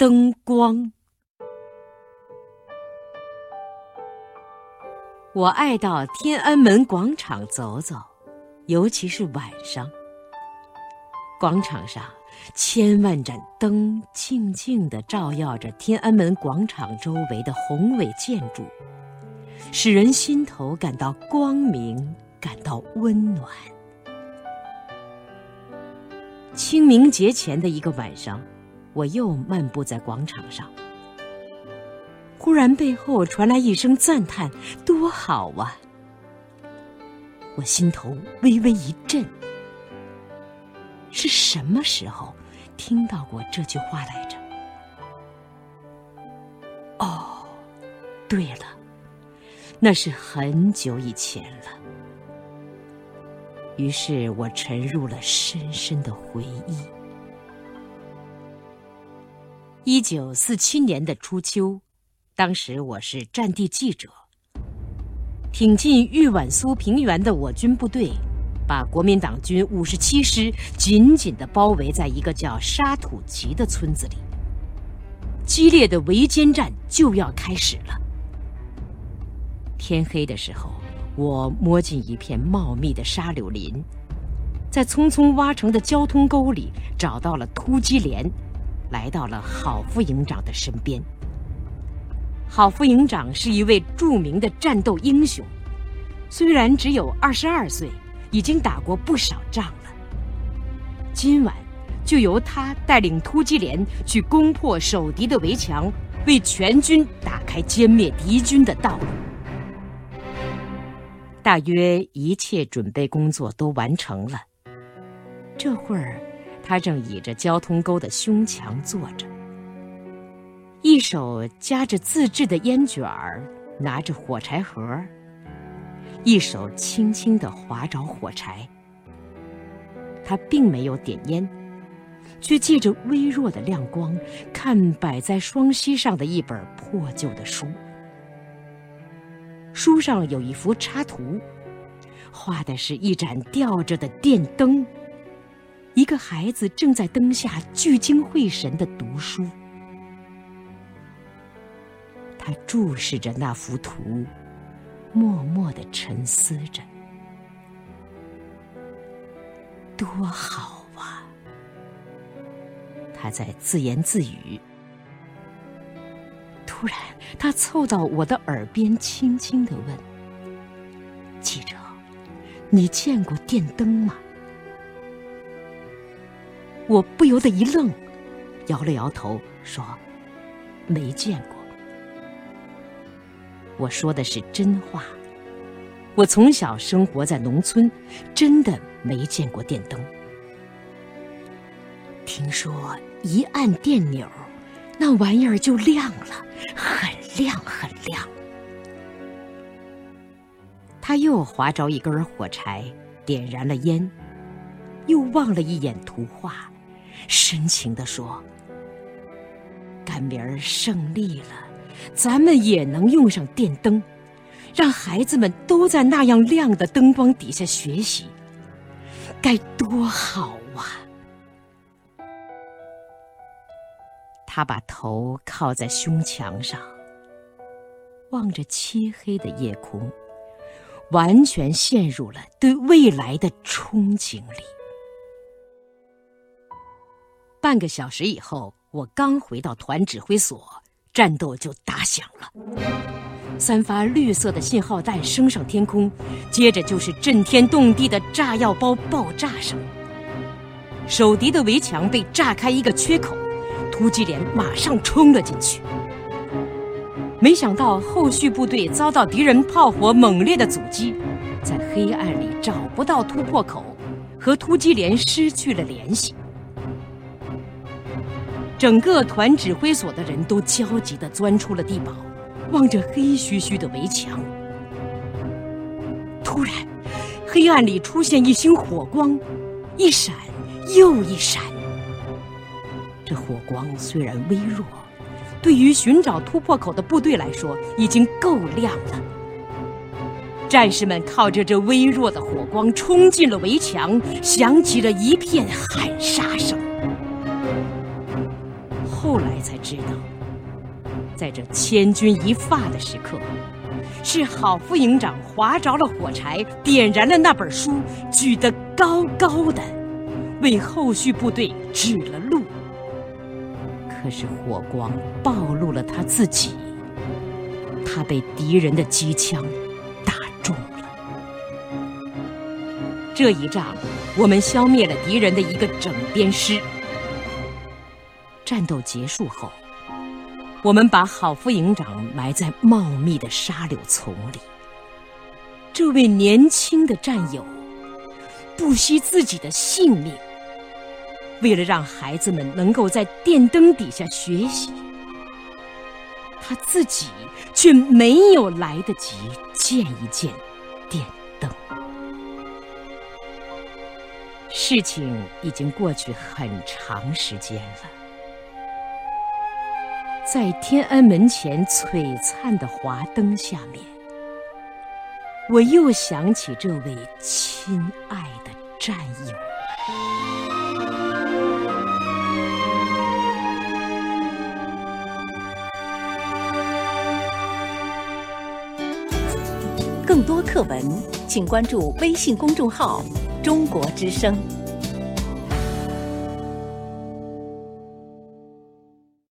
灯光。我爱到天安门广场走走，尤其是晚上。广场上千万盏灯静静地照耀着天安门广场周围的宏伟建筑，使人心头感到光明，感到温暖。清明节前的一个晚上，我又漫步在广场上。忽然，背后传来一声赞叹：“多好啊！”我心头微微一震。是什么时候听到过这句话来着？哦，对了，那是很久以前了。于是我沉入了深深的回忆。一九四七年的初秋。当时我是战地记者，挺进豫皖苏平原的我军部队，把国民党军五十七师紧紧地包围在一个叫沙土集的村子里。激烈的围歼战就要开始了。天黑的时候，我摸进一片茂密的沙柳林，在匆匆挖成的交通沟里找到了突击连，来到了郝副营长的身边。郝副营长是一位著名的战斗英雄，虽然只有二十二岁，已经打过不少仗了。今晚就由他带领突击连去攻破守敌的围墙，为全军打开歼灭敌军的道路。大约一切准备工作都完成了，这会儿，他正倚着交通沟的胸墙坐着。一手夹着自制的烟卷儿，拿着火柴盒，一手轻轻地划着火柴。他并没有点烟，却借着微弱的亮光看摆在双膝上的一本破旧的书。书上有一幅插图，画的是一盏吊着的电灯，一个孩子正在灯下聚精会神的读书。他注视着那幅图，默默的沉思着。多好啊！他在自言自语。突然，他凑到我的耳边，轻轻的问：“记者，你见过电灯吗？”我不由得一愣，摇了摇头，说：“没见过。”我说的是真话。我从小生活在农村，真的没见过电灯。听说一按电钮，那玩意儿就亮了，很亮很亮。他又划着一根火柴，点燃了烟，又望了一眼图画，深情地说：“赶明儿胜利了。”咱们也能用上电灯，让孩子们都在那样亮的灯光底下学习，该多好啊！他把头靠在胸墙上，望着漆黑的夜空，完全陷入了对未来的憧憬里。半个小时以后，我刚回到团指挥所。战斗就打响了，三发绿色的信号弹升上天空，接着就是震天动地的炸药包爆炸声。守敌的围墙被炸开一个缺口，突击连马上冲了进去。没想到后续部队遭到敌人炮火猛烈的阻击，在黑暗里找不到突破口，和突击连失去了联系。整个团指挥所的人都焦急地钻出了地堡，望着黑黢黢的围墙。突然，黑暗里出现一星火光，一闪又一闪。这火光虽然微弱，对于寻找突破口的部队来说已经够亮了。战士们靠着这微弱的火光冲进了围墙，响起了一片喊杀声。后来才知道，在这千钧一发的时刻，是郝副营长划着了火柴，点燃了那本书，举得高高的，为后续部队指了路。可是火光暴露了他自己，他被敌人的机枪打中了。这一仗，我们消灭了敌人的一个整编师。战斗结束后，我们把郝副营长埋在茂密的沙柳丛里。这位年轻的战友不惜自己的性命，为了让孩子们能够在电灯底下学习，他自己却没有来得及见一见电灯。事情已经过去很长时间了。在天安门前璀璨的华灯下面，我又想起这位亲爱的战友。更多课文，请关注微信公众号“中国之声”。